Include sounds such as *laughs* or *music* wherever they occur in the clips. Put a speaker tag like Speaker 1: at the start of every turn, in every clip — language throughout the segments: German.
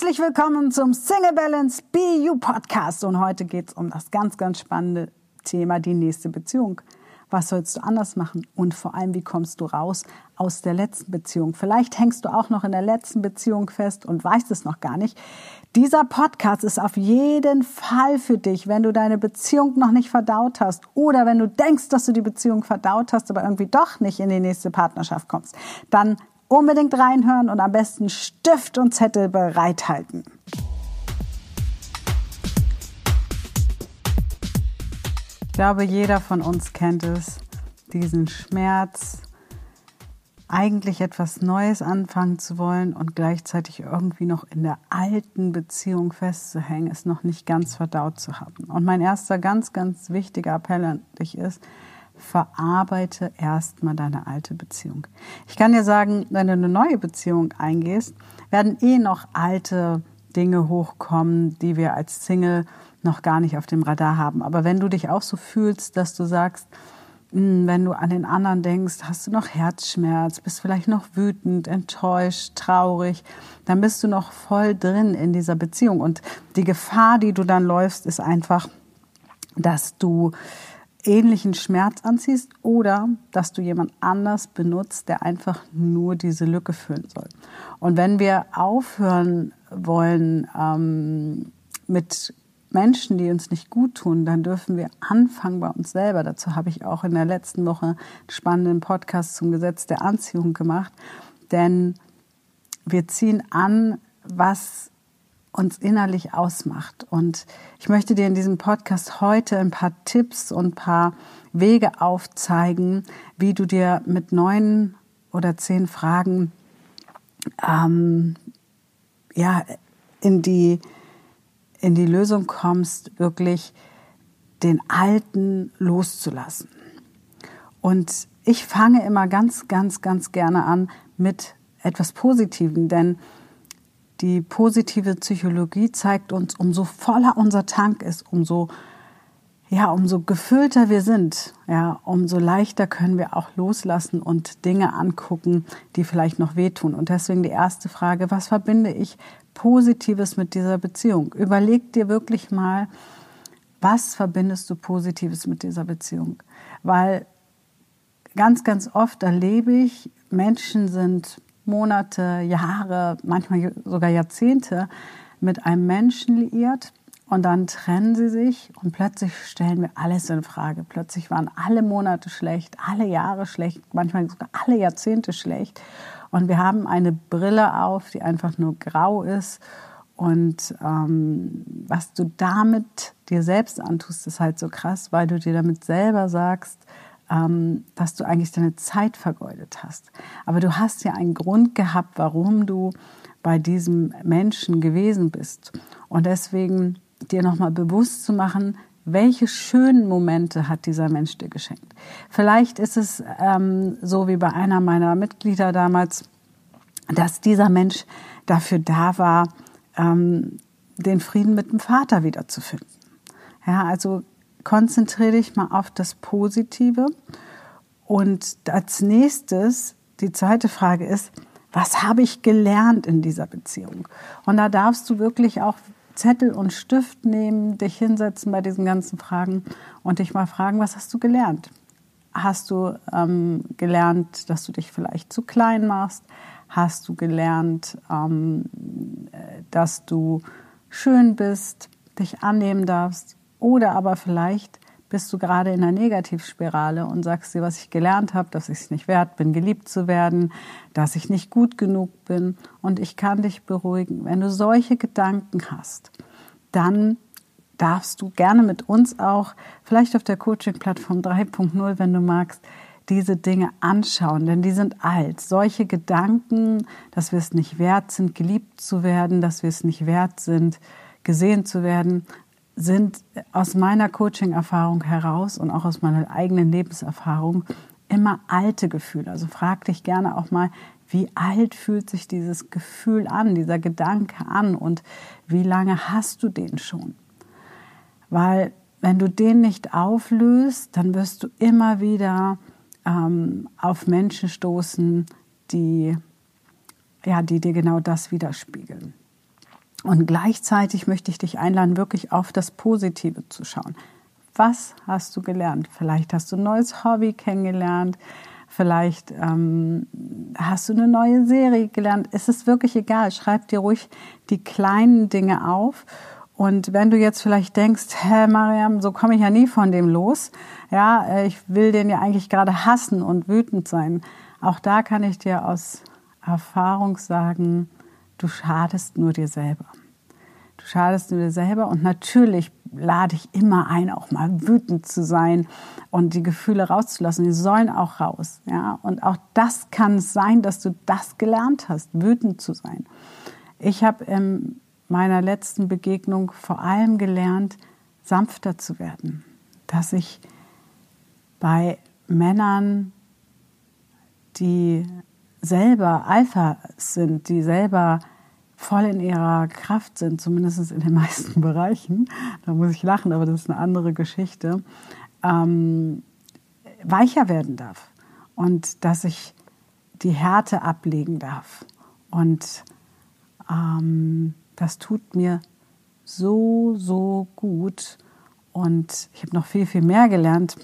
Speaker 1: Herzlich willkommen zum Single Balance BU Podcast und heute geht es um das ganz, ganz spannende Thema, die nächste Beziehung. Was sollst du anders machen und vor allem, wie kommst du raus aus der letzten Beziehung? Vielleicht hängst du auch noch in der letzten Beziehung fest und weißt es noch gar nicht. Dieser Podcast ist auf jeden Fall für dich, wenn du deine Beziehung noch nicht verdaut hast oder wenn du denkst, dass du die Beziehung verdaut hast, aber irgendwie doch nicht in die nächste Partnerschaft kommst. Dann unbedingt reinhören und am besten Stift und Zettel bereithalten. Ich glaube, jeder von uns kennt es, diesen Schmerz, eigentlich etwas Neues anfangen zu wollen und gleichzeitig irgendwie noch in der alten Beziehung festzuhängen, es noch nicht ganz verdaut zu haben. Und mein erster ganz, ganz wichtiger Appell an dich ist, verarbeite erstmal deine alte Beziehung. Ich kann dir sagen, wenn du eine neue Beziehung eingehst, werden eh noch alte Dinge hochkommen, die wir als Single noch gar nicht auf dem Radar haben. Aber wenn du dich auch so fühlst, dass du sagst, hm, wenn du an den anderen denkst, hast du noch Herzschmerz, bist vielleicht noch wütend, enttäuscht, traurig, dann bist du noch voll drin in dieser Beziehung. Und die Gefahr, die du dann läufst, ist einfach, dass du ähnlichen Schmerz anziehst oder dass du jemand anders benutzt, der einfach nur diese Lücke füllen soll. Und wenn wir aufhören wollen ähm, mit Menschen, die uns nicht gut tun, dann dürfen wir anfangen bei uns selber. Dazu habe ich auch in der letzten Woche einen spannenden Podcast zum Gesetz der Anziehung gemacht. Denn wir ziehen an, was uns innerlich ausmacht. Und ich möchte dir in diesem Podcast heute ein paar Tipps und ein paar Wege aufzeigen, wie du dir mit neun oder zehn Fragen ähm, ja, in, die, in die Lösung kommst, wirklich den Alten loszulassen. Und ich fange immer ganz, ganz, ganz gerne an mit etwas Positivem, denn die positive Psychologie zeigt uns, umso voller unser Tank ist, umso ja, umso gefüllter wir sind, ja, umso leichter können wir auch loslassen und Dinge angucken, die vielleicht noch wehtun. Und deswegen die erste Frage, was verbinde ich Positives mit dieser Beziehung? Überleg dir wirklich mal, was verbindest du Positives mit dieser Beziehung? Weil ganz, ganz oft erlebe ich, Menschen sind Monate, Jahre, manchmal sogar Jahrzehnte mit einem Menschen liiert und dann trennen sie sich und plötzlich stellen wir alles in Frage. Plötzlich waren alle Monate schlecht, alle Jahre schlecht, manchmal sogar alle Jahrzehnte schlecht. Und wir haben eine Brille auf, die einfach nur grau ist. Und ähm, was du damit dir selbst antust, ist halt so krass, weil du dir damit selber sagst, ähm, dass du eigentlich deine Zeit vergeudet hast. Aber du hast ja einen Grund gehabt, warum du bei diesem Menschen gewesen bist. Und deswegen dir nochmal bewusst zu machen, welche schönen Momente hat dieser Mensch dir geschenkt. Vielleicht ist es ähm, so wie bei einer meiner Mitglieder damals, dass dieser Mensch dafür da war, ähm, den Frieden mit dem Vater wiederzufinden. Ja, also konzentriere dich mal auf das Positive. Und als nächstes, die zweite Frage ist, was habe ich gelernt in dieser Beziehung? Und da darfst du wirklich auch Zettel und Stift nehmen, dich hinsetzen bei diesen ganzen Fragen und dich mal fragen, was hast du gelernt? Hast du ähm, gelernt, dass du dich vielleicht zu klein machst? Hast du gelernt, ähm, dass du schön bist, dich annehmen darfst? Oder aber vielleicht bist du gerade in einer Negativspirale und sagst dir, was ich gelernt habe, dass ich es nicht wert bin, geliebt zu werden, dass ich nicht gut genug bin. Und ich kann dich beruhigen. Wenn du solche Gedanken hast, dann darfst du gerne mit uns auch, vielleicht auf der Coaching-Plattform 3.0, wenn du magst, diese Dinge anschauen, denn die sind alt. Solche Gedanken, dass wir es nicht wert sind, geliebt zu werden, dass wir es nicht wert sind, gesehen zu werden, sind aus meiner Coaching-Erfahrung heraus und auch aus meiner eigenen Lebenserfahrung immer alte Gefühle. Also frag dich gerne auch mal, wie alt fühlt sich dieses Gefühl an, dieser Gedanke an und wie lange hast du den schon? Weil wenn du den nicht auflöst, dann wirst du immer wieder ähm, auf Menschen stoßen, die, ja, die dir genau das widerspiegeln. Und gleichzeitig möchte ich dich einladen, wirklich auf das Positive zu schauen. Was hast du gelernt? Vielleicht hast du ein neues Hobby kennengelernt. Vielleicht ähm, hast du eine neue Serie gelernt. Es ist wirklich egal. Schreib dir ruhig die kleinen Dinge auf. Und wenn du jetzt vielleicht denkst, hä, Mariam, so komme ich ja nie von dem los. Ja, äh, ich will den ja eigentlich gerade hassen und wütend sein. Auch da kann ich dir aus Erfahrung sagen, du schadest nur dir selber. Du schadest nur dir selber und natürlich lade ich immer ein, auch mal wütend zu sein und die Gefühle rauszulassen. Die sollen auch raus. Ja? Und auch das kann es sein, dass du das gelernt hast, wütend zu sein. Ich habe in meiner letzten Begegnung vor allem gelernt, sanfter zu werden. Dass ich bei Männern, die selber Alpha sind, die selber voll in ihrer Kraft sind, zumindest in den *laughs* meisten Bereichen, da muss ich lachen, aber das ist eine andere Geschichte, ähm, weicher werden darf und dass ich die Härte ablegen darf. Und ähm, das tut mir so, so gut. Und ich habe noch viel, viel mehr gelernt.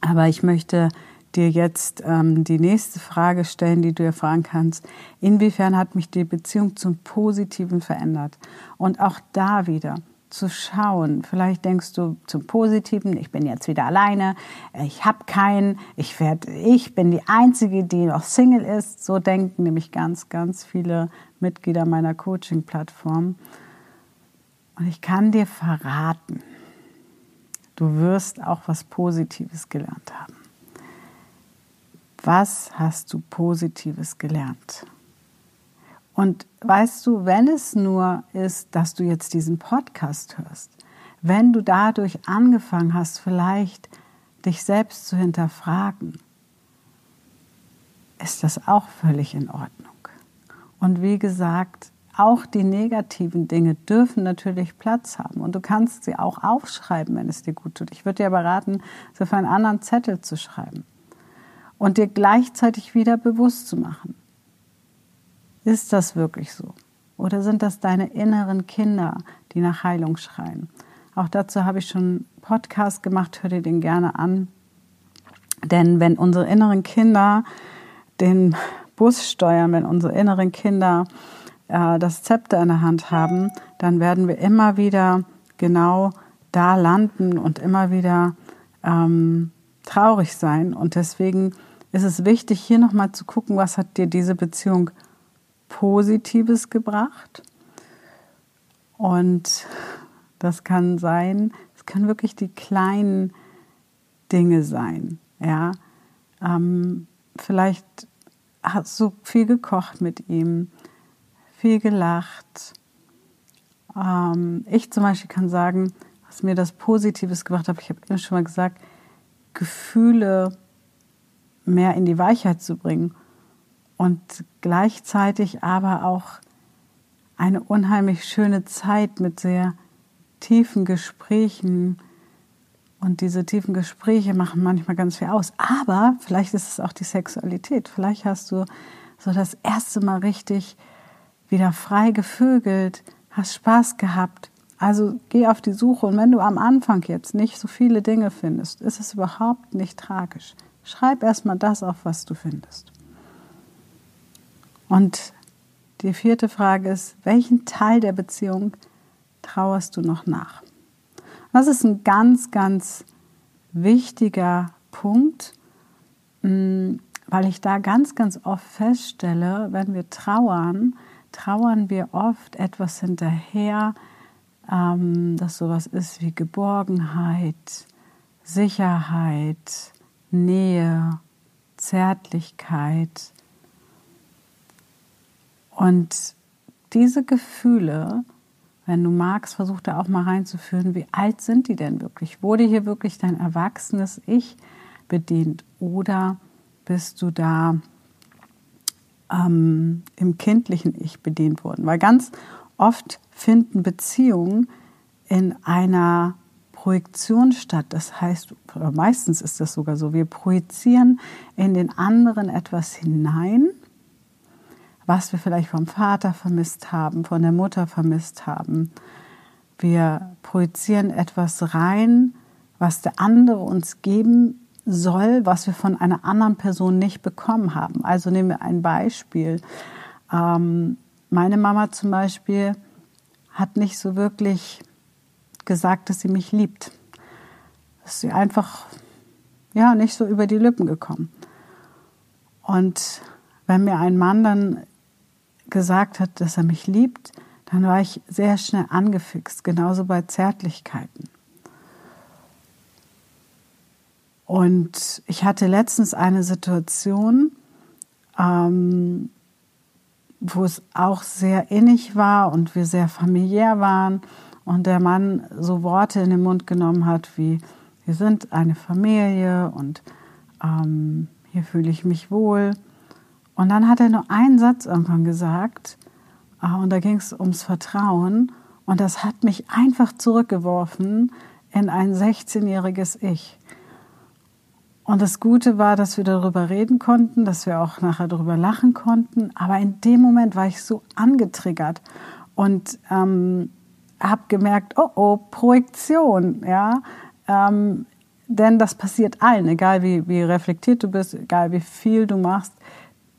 Speaker 1: Aber ich möchte dir jetzt ähm, die nächste Frage stellen, die du dir fragen kannst. Inwiefern hat mich die Beziehung zum Positiven verändert? Und auch da wieder zu schauen. Vielleicht denkst du zum Positiven, ich bin jetzt wieder alleine, ich habe keinen, ich werde, ich bin die einzige, die noch Single ist. So denken nämlich ganz, ganz viele Mitglieder meiner Coaching-Plattform. Und ich kann dir verraten, du wirst auch was Positives gelernt haben. Was hast du Positives gelernt? Und weißt du, wenn es nur ist, dass du jetzt diesen Podcast hörst, wenn du dadurch angefangen hast, vielleicht dich selbst zu hinterfragen, ist das auch völlig in Ordnung. Und wie gesagt, auch die negativen Dinge dürfen natürlich Platz haben und du kannst sie auch aufschreiben, wenn es dir gut tut. Ich würde dir aber raten, sie auf einen anderen Zettel zu schreiben und dir gleichzeitig wieder bewusst zu machen. Ist das wirklich so? Oder sind das deine inneren Kinder, die nach Heilung schreien? Auch dazu habe ich schon einen Podcast gemacht, hör dir den gerne an. Denn wenn unsere inneren Kinder den Bus steuern, wenn unsere inneren Kinder äh, das Zepter in der Hand haben, dann werden wir immer wieder genau da landen und immer wieder ähm, traurig sein. Und deswegen ist es wichtig, hier nochmal zu gucken, was hat dir diese Beziehung Positives gebracht. Und das kann sein, es können wirklich die kleinen Dinge sein. Ja, ähm, vielleicht hast du viel gekocht mit ihm, viel gelacht. Ähm, ich zum Beispiel kann sagen, was mir das Positives gebracht hat, ich habe immer schon mal gesagt, Gefühle mehr in die Weichheit zu bringen und gleichzeitig aber auch eine unheimlich schöne Zeit mit sehr tiefen Gesprächen. Und diese tiefen Gespräche machen manchmal ganz viel aus. Aber vielleicht ist es auch die Sexualität. Vielleicht hast du so das erste Mal richtig wieder frei gevögelt, hast Spaß gehabt. Also geh auf die Suche und wenn du am Anfang jetzt nicht so viele Dinge findest, ist es überhaupt nicht tragisch. Schreib erstmal das auf, was du findest. Und die vierte Frage ist, welchen Teil der Beziehung trauerst du noch nach? Das ist ein ganz, ganz wichtiger Punkt, mm, weil ich da ganz, ganz oft feststelle, wenn wir trauern, trauern wir oft etwas hinterher, ähm, das sowas ist wie Geborgenheit, Sicherheit, Nähe, Zärtlichkeit. Und diese Gefühle, wenn du magst, versuch da auch mal reinzuführen, wie alt sind die denn wirklich? Wurde hier wirklich dein erwachsenes Ich bedient oder bist du da ähm, im kindlichen Ich bedient worden? Weil ganz oft finden Beziehungen in einer Projektion statt. Das heißt, meistens ist das sogar so, wir projizieren in den anderen etwas hinein, was wir vielleicht vom Vater vermisst haben, von der Mutter vermisst haben. Wir projizieren etwas rein, was der andere uns geben soll, was wir von einer anderen Person nicht bekommen haben. Also nehmen wir ein Beispiel. Ähm, meine Mama zum Beispiel hat nicht so wirklich gesagt, dass sie mich liebt. Ist sie einfach ja nicht so über die Lippen gekommen. Und wenn mir ein Mann dann gesagt hat, dass er mich liebt, dann war ich sehr schnell angefixt, genauso bei Zärtlichkeiten. Und ich hatte letztens eine Situation, ähm, wo es auch sehr innig war und wir sehr familiär waren und der Mann so Worte in den Mund genommen hat wie, wir sind eine Familie und ähm, hier fühle ich mich wohl. Und dann hat er nur einen Satz irgendwann gesagt äh, und da ging es ums Vertrauen und das hat mich einfach zurückgeworfen in ein 16-jähriges Ich. Und das Gute war, dass wir darüber reden konnten, dass wir auch nachher darüber lachen konnten. Aber in dem Moment war ich so angetriggert und ähm, habe gemerkt, oh oh, Projektion, ja. Ähm, denn das passiert allen, egal wie, wie reflektiert du bist, egal wie viel du machst.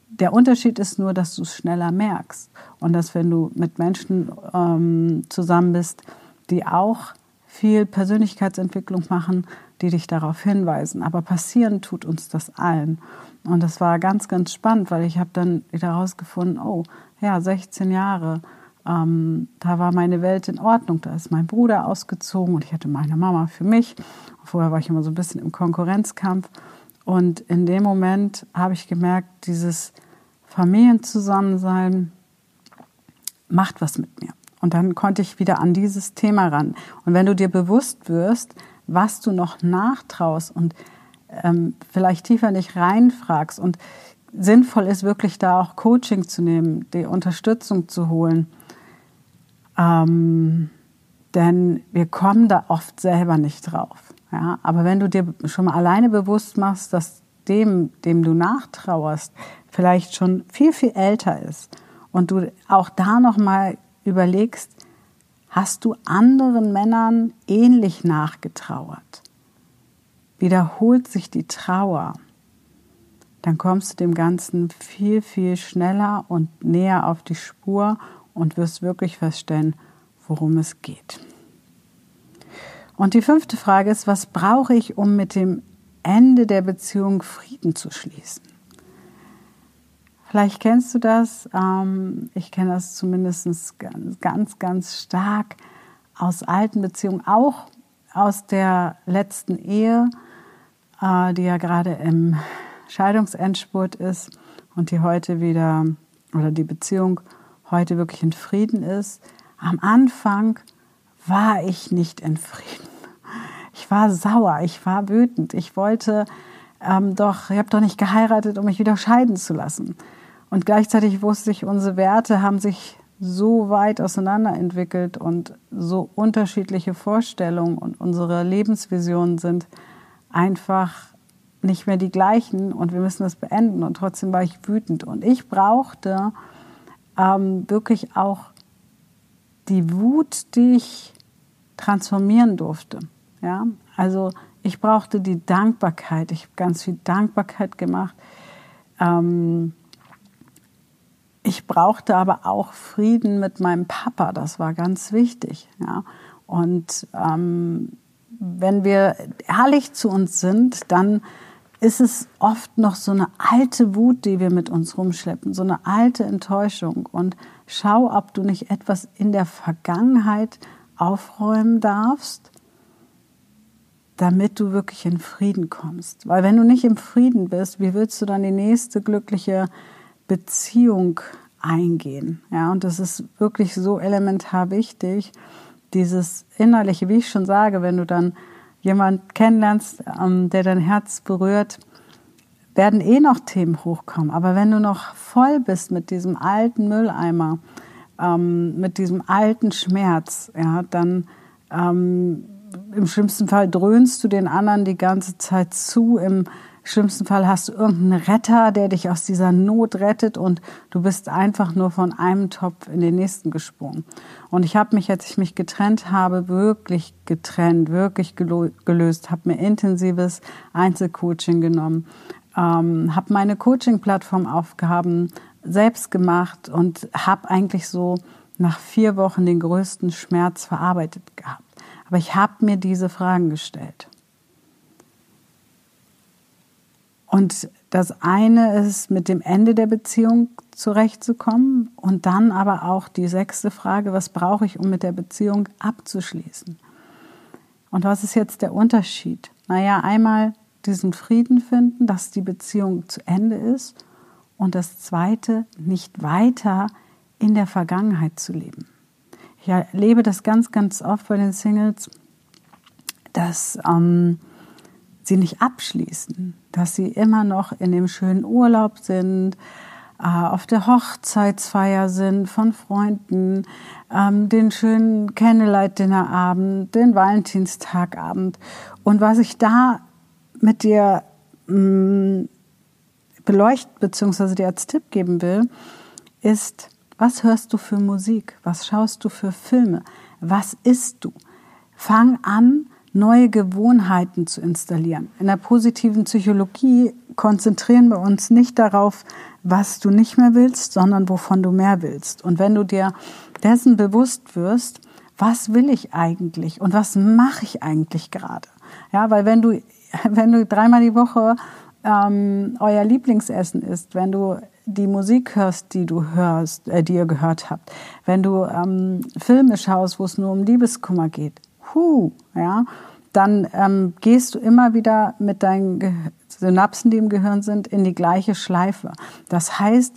Speaker 1: Der Unterschied ist nur, dass du es schneller merkst und dass wenn du mit Menschen ähm, zusammen bist, die auch viel Persönlichkeitsentwicklung machen, die dich darauf hinweisen. Aber passieren tut uns das allen. Und das war ganz, ganz spannend, weil ich habe dann wieder herausgefunden, oh, ja, 16 Jahre, ähm, da war meine Welt in Ordnung. Da ist mein Bruder ausgezogen und ich hatte meine Mama für mich. Vorher war ich immer so ein bisschen im Konkurrenzkampf. Und in dem Moment habe ich gemerkt, dieses Familienzusammensein macht was mit mir. Und dann konnte ich wieder an dieses Thema ran. Und wenn du dir bewusst wirst, was du noch nachtraust und ähm, vielleicht tiefer nicht reinfragst und sinnvoll ist, wirklich da auch Coaching zu nehmen, die Unterstützung zu holen. Ähm, denn wir kommen da oft selber nicht drauf. Ja? Aber wenn du dir schon mal alleine bewusst machst, dass dem, dem du nachtrauerst, vielleicht schon viel, viel älter ist und du auch da noch mal überlegst, hast du anderen Männern ähnlich nachgetrauert? Wiederholt sich die Trauer, dann kommst du dem Ganzen viel, viel schneller und näher auf die Spur und wirst wirklich feststellen, worum es geht. Und die fünfte Frage ist, was brauche ich, um mit dem Ende der Beziehung Frieden zu schließen? Vielleicht kennst du das. Ähm, ich kenne das zumindest ganz, ganz, ganz stark aus alten Beziehungen, auch aus der letzten Ehe, äh, die ja gerade im Scheidungsendspurt ist und die heute wieder, oder die Beziehung heute wirklich in Frieden ist. Am Anfang war ich nicht in Frieden. Ich war sauer, ich war wütend. Ich wollte ähm, doch, ich habe doch nicht geheiratet, um mich wieder scheiden zu lassen. Und gleichzeitig wusste ich, unsere Werte haben sich so weit auseinanderentwickelt und so unterschiedliche Vorstellungen und unsere Lebensvisionen sind einfach nicht mehr die gleichen und wir müssen das beenden. Und trotzdem war ich wütend. Und ich brauchte ähm, wirklich auch die Wut, die ich transformieren durfte. Ja, also ich brauchte die Dankbarkeit. Ich habe ganz viel Dankbarkeit gemacht. Ähm, ich brauchte aber auch Frieden mit meinem Papa, das war ganz wichtig. Ja. Und ähm, wenn wir ehrlich zu uns sind, dann ist es oft noch so eine alte Wut, die wir mit uns rumschleppen, so eine alte Enttäuschung. Und schau, ob du nicht etwas in der Vergangenheit aufräumen darfst, damit du wirklich in Frieden kommst. Weil wenn du nicht im Frieden bist, wie willst du dann die nächste glückliche Beziehung eingehen. Ja, und das ist wirklich so elementar wichtig, dieses innerliche, wie ich schon sage, wenn du dann jemand kennenlernst, ähm, der dein Herz berührt, werden eh noch Themen hochkommen. Aber wenn du noch voll bist mit diesem alten Mülleimer, ähm, mit diesem alten Schmerz, ja, dann ähm, im schlimmsten Fall dröhnst du den anderen die ganze Zeit zu, im schlimmsten Fall hast du irgendeinen Retter, der dich aus dieser Not rettet und du bist einfach nur von einem Topf in den nächsten gesprungen. Und ich habe mich, als ich mich getrennt habe, wirklich getrennt, wirklich gelöst, habe mir intensives Einzelcoaching genommen, ähm, habe meine Coaching-Plattform-Aufgaben selbst gemacht und habe eigentlich so nach vier Wochen den größten Schmerz verarbeitet gehabt. Aber ich habe mir diese Fragen gestellt. Und das eine ist, mit dem Ende der Beziehung zurechtzukommen und dann aber auch die sechste Frage, was brauche ich, um mit der Beziehung abzuschließen? Und was ist jetzt der Unterschied? Naja, einmal diesen Frieden finden, dass die Beziehung zu Ende ist und das zweite, nicht weiter in der Vergangenheit zu leben. Ich erlebe das ganz, ganz oft bei den Singles, dass ähm, sie nicht abschließen, dass sie immer noch in dem schönen Urlaub sind, äh, auf der Hochzeitsfeier sind von Freunden, ähm, den schönen Candlelight-Dinnerabend, den Valentinstagabend. Und was ich da mit dir mm, beleuchten bzw. dir als Tipp geben will, ist, was hörst du für Musik? Was schaust du für Filme? Was isst du? Fang an, neue Gewohnheiten zu installieren. In der positiven Psychologie konzentrieren wir uns nicht darauf, was du nicht mehr willst, sondern wovon du mehr willst. Und wenn du dir dessen bewusst wirst, was will ich eigentlich und was mache ich eigentlich gerade? Ja, weil wenn du, *laughs* wenn du dreimal die Woche ähm, euer Lieblingsessen isst, wenn du die Musik hörst, die du hörst, äh, die ihr gehört habt, wenn du ähm, Filme schaust, wo es nur um Liebeskummer geht, hu, ja, dann ähm, gehst du immer wieder mit deinen Ge Synapsen, die im Gehirn sind, in die gleiche Schleife. Das heißt,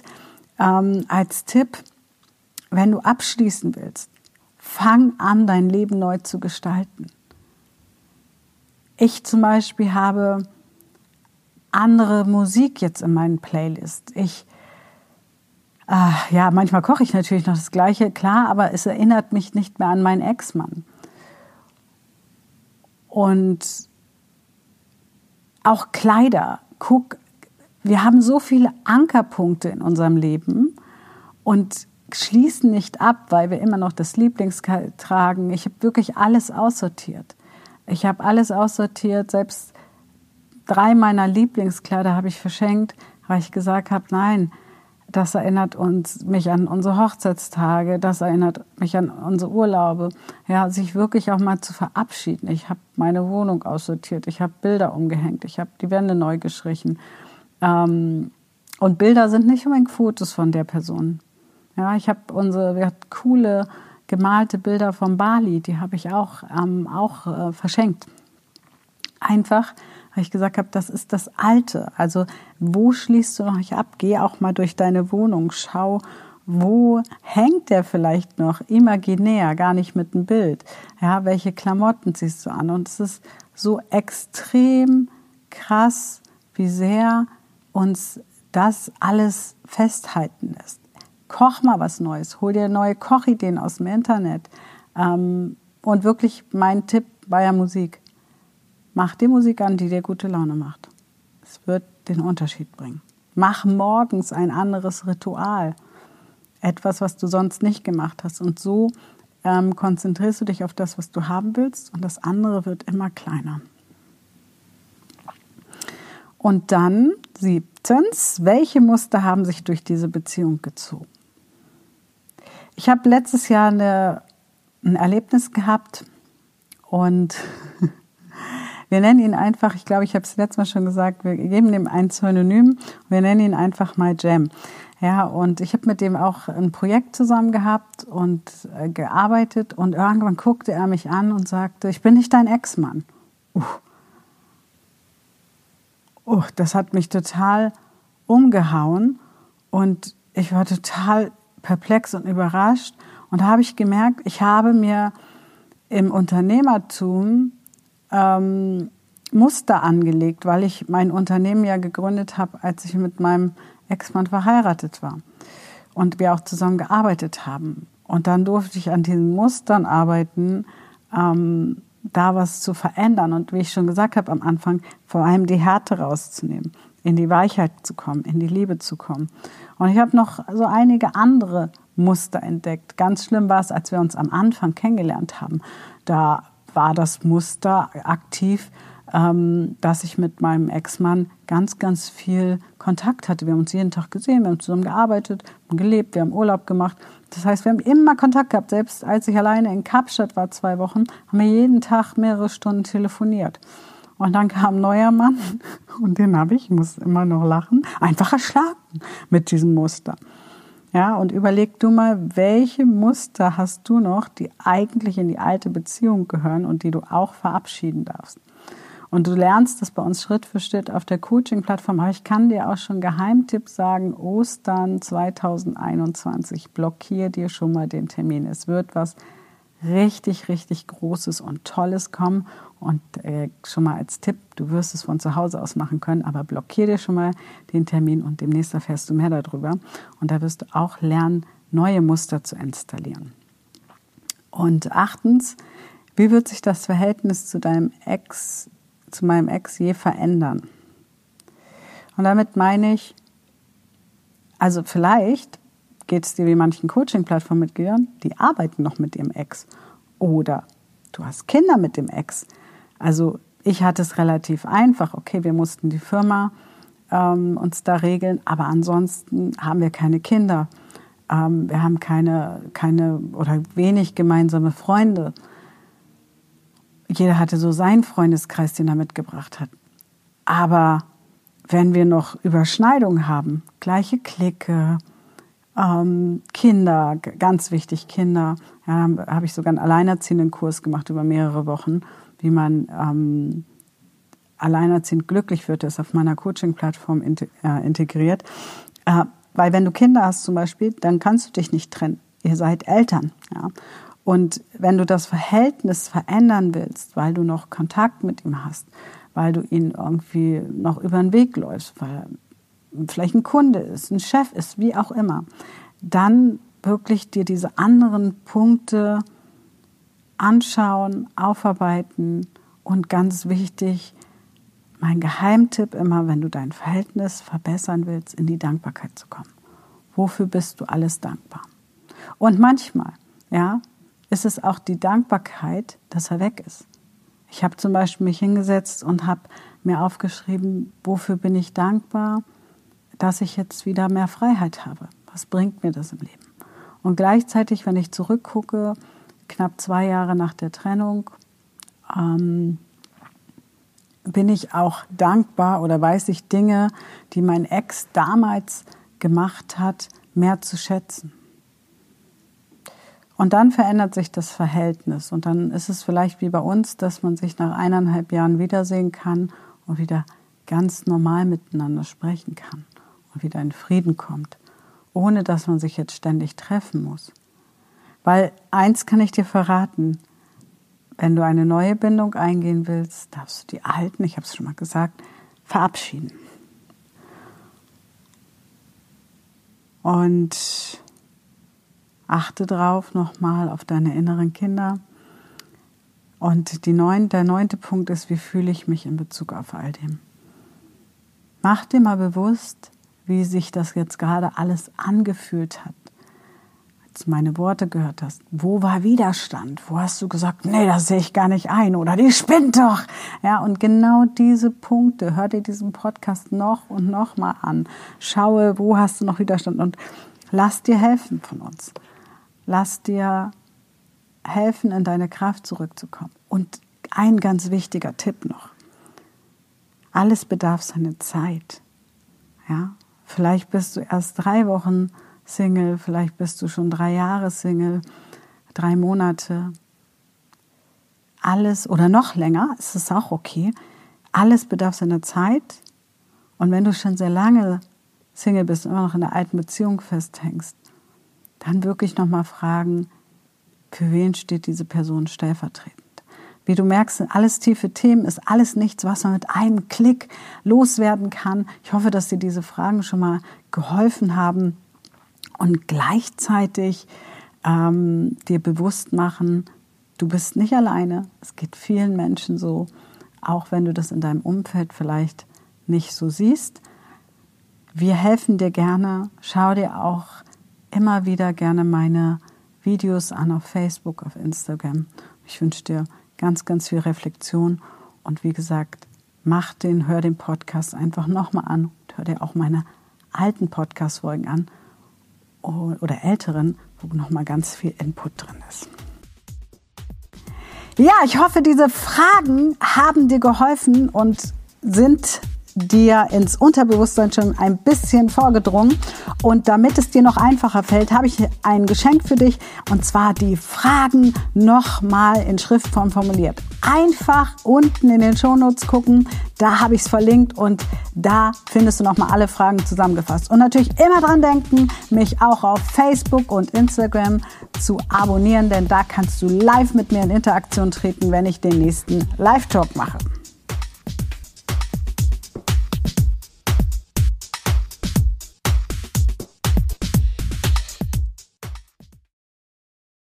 Speaker 1: ähm, als Tipp, wenn du abschließen willst, fang an, dein Leben neu zu gestalten. Ich zum Beispiel habe andere Musik jetzt in meinen Playlists. Ich äh, ja, manchmal koche ich natürlich noch das Gleiche, klar, aber es erinnert mich nicht mehr an meinen Ex-Mann. Und auch Kleider. Guck, wir haben so viele Ankerpunkte in unserem Leben und schließen nicht ab, weil wir immer noch das Lieblingskleid tragen. Ich habe wirklich alles aussortiert. Ich habe alles aussortiert, selbst drei meiner Lieblingskleider habe ich verschenkt, weil ich gesagt habe, nein, das erinnert uns mich an unsere Hochzeitstage, das erinnert mich an unsere Urlaube. Ja, sich wirklich auch mal zu verabschieden. Ich habe meine Wohnung aussortiert, ich habe Bilder umgehängt, ich habe die Wände neu gestrichen. Ähm, und Bilder sind nicht unbedingt Fotos von der Person. Ja, ich habe unsere, wir coole gemalte Bilder von Bali, die habe ich auch, ähm, auch äh, verschenkt. Einfach, weil ich gesagt habe, das ist das Alte. Also wo schließt du noch nicht ab? Geh auch mal durch deine Wohnung, schau, wo hängt der vielleicht noch imaginär, gar nicht mit einem Bild. Ja, welche Klamotten ziehst du an? Und es ist so extrem krass, wie sehr uns das alles festhalten lässt. Koch mal was Neues, hol dir neue Kochideen aus dem Internet. Ähm, und wirklich mein Tipp bei der Musik. Mach die Musik an, die dir gute Laune macht. Es wird den Unterschied bringen. Mach morgens ein anderes Ritual. Etwas, was du sonst nicht gemacht hast. Und so ähm, konzentrierst du dich auf das, was du haben willst und das andere wird immer Und dann siebtens, welche Muster haben sich durch diese Beziehung gezogen? Ich habe letztes Jahr eine, ein Erlebnis gehabt und *laughs* Wir nennen ihn einfach, ich glaube, ich habe es letztes Mal schon gesagt, wir geben dem ein Synonym, wir nennen ihn einfach mal Jam. Ja, und ich habe mit dem auch ein Projekt zusammen gehabt und äh, gearbeitet und irgendwann guckte er mich an und sagte, ich bin nicht dein Ex-Mann. Uh. Das hat mich total umgehauen und ich war total perplex und überrascht und habe ich gemerkt, ich habe mir im Unternehmertum ähm, Muster angelegt, weil ich mein Unternehmen ja gegründet habe, als ich mit meinem Ex-Mann verheiratet war und wir auch zusammen gearbeitet haben. Und dann durfte ich an diesen Mustern arbeiten, ähm, da was zu verändern und wie ich schon gesagt habe am Anfang, vor allem die Härte rauszunehmen, in die Weichheit zu kommen, in die Liebe zu kommen. Und ich habe noch so einige andere Muster entdeckt. Ganz schlimm war es, als wir uns am Anfang kennengelernt haben. Da war das Muster aktiv, ähm, dass ich mit meinem Ex-Mann ganz, ganz viel Kontakt hatte. Wir haben uns jeden Tag gesehen, wir haben zusammen gearbeitet, haben gelebt, wir haben Urlaub gemacht. Das heißt, wir haben immer Kontakt gehabt. Selbst als ich alleine in Kapstadt war, zwei Wochen, haben wir jeden Tag mehrere Stunden telefoniert. Und dann kam ein neuer Mann *laughs* und den habe ich, muss immer noch lachen, einfach erschlagen mit diesem Muster. Ja, und überleg du mal, welche Muster hast du noch, die eigentlich in die alte Beziehung gehören und die du auch verabschieden darfst. Und du lernst das bei uns Schritt für Schritt auf der Coaching-Plattform. Aber ich kann dir auch schon Geheimtipp sagen, Ostern 2021, blockier dir schon mal den Termin. Es wird was richtig, richtig Großes und Tolles kommen. Und äh, schon mal als Tipp, du wirst es von zu Hause aus machen können, aber blockier dir schon mal den Termin und demnächst erfährst du mehr darüber. Und da wirst du auch lernen, neue Muster zu installieren. Und achtens, wie wird sich das Verhältnis zu deinem Ex zu meinem Ex je verändern. Und damit meine ich, also vielleicht geht es dir wie manchen Coaching-Plattform-Mitgliedern, die arbeiten noch mit ihrem Ex. Oder du hast Kinder mit dem Ex. Also ich hatte es relativ einfach. Okay, wir mussten die Firma ähm, uns da regeln, aber ansonsten haben wir keine Kinder. Ähm, wir haben keine, keine oder wenig gemeinsame Freunde jeder hatte so seinen Freundeskreis, den er mitgebracht hat. Aber wenn wir noch Überschneidungen haben, gleiche Clique, ähm, Kinder, ganz wichtig, Kinder, ja, habe ich sogar einen alleinerziehenden Kurs gemacht über mehrere Wochen, wie man ähm, alleinerziehend glücklich wird, ist auf meiner Coaching-Plattform äh, integriert. Äh, weil wenn du Kinder hast zum Beispiel, dann kannst du dich nicht trennen. Ihr seid Eltern. Ja? Und wenn du das Verhältnis verändern willst, weil du noch Kontakt mit ihm hast, weil du ihn irgendwie noch über den Weg läufst, weil vielleicht ein Kunde ist, ein Chef ist, wie auch immer, dann wirklich dir diese anderen Punkte anschauen, aufarbeiten und ganz wichtig, mein Geheimtipp immer, wenn du dein Verhältnis verbessern willst, in die Dankbarkeit zu kommen. Wofür bist du alles dankbar? Und manchmal, ja, ist es auch die Dankbarkeit, dass er weg ist. Ich habe zum Beispiel mich hingesetzt und habe mir aufgeschrieben, wofür bin ich dankbar, dass ich jetzt wieder mehr Freiheit habe. Was bringt mir das im Leben? Und gleichzeitig, wenn ich zurückgucke, knapp zwei Jahre nach der Trennung, ähm, bin ich auch dankbar oder weiß ich Dinge, die mein Ex damals gemacht hat, mehr zu schätzen. Und dann verändert sich das Verhältnis. Und dann ist es vielleicht wie bei uns, dass man sich nach eineinhalb Jahren wiedersehen kann und wieder ganz normal miteinander sprechen kann und wieder in Frieden kommt, ohne dass man sich jetzt ständig treffen muss. Weil eins kann ich dir verraten, wenn du eine neue Bindung eingehen willst, darfst du die alten, ich habe es schon mal gesagt, verabschieden. Und Achte drauf nochmal auf deine inneren Kinder. Und neun, der neunte Punkt ist, wie fühle ich mich in Bezug auf all dem? Mach dir mal bewusst, wie sich das jetzt gerade alles angefühlt hat, meine Worte gehört hast. Wo war Widerstand? Wo hast du gesagt, nee, das sehe ich gar nicht ein oder die spinnt doch? Ja, und genau diese Punkte, hör dir diesen Podcast noch und noch mal an. Schaue, wo hast du noch Widerstand und lass dir helfen von uns. Lass dir helfen, in deine Kraft zurückzukommen. Und ein ganz wichtiger Tipp noch. Alles bedarf seine Zeit. Ja? Vielleicht bist du erst drei Wochen Single, vielleicht bist du schon drei Jahre Single, drei Monate. Alles oder noch länger, ist es auch okay. Alles bedarf seiner Zeit. Und wenn du schon sehr lange Single bist und immer noch in der alten Beziehung festhängst, dann wirklich nochmal fragen, für wen steht diese Person stellvertretend. Wie du merkst, sind alles tiefe Themen, ist alles nichts, was man mit einem Klick loswerden kann. Ich hoffe, dass dir diese Fragen schon mal geholfen haben und gleichzeitig ähm, dir bewusst machen, du bist nicht alleine. Es geht vielen Menschen so, auch wenn du das in deinem Umfeld vielleicht nicht so siehst. Wir helfen dir gerne. Schau dir auch immer wieder gerne meine Videos an auf Facebook, auf Instagram. Ich wünsche dir ganz, ganz viel Reflexion und wie gesagt, mach den, hör den Podcast einfach nochmal an und hör dir auch meine alten Podcast-Folgen an oder älteren, wo nochmal ganz viel Input drin ist. Ja, ich hoffe, diese Fragen haben dir geholfen und sind dir ins Unterbewusstsein schon ein bisschen vorgedrungen. Und damit es dir noch einfacher fällt, habe ich ein Geschenk für dich und zwar die Fragen nochmal in Schriftform formuliert. Einfach unten in den Shownotes gucken, da habe ich es verlinkt und da findest du nochmal alle Fragen zusammengefasst. Und natürlich immer dran denken, mich auch auf Facebook und Instagram zu abonnieren, denn da kannst du live mit mir in Interaktion treten, wenn ich den nächsten Live-Talk mache.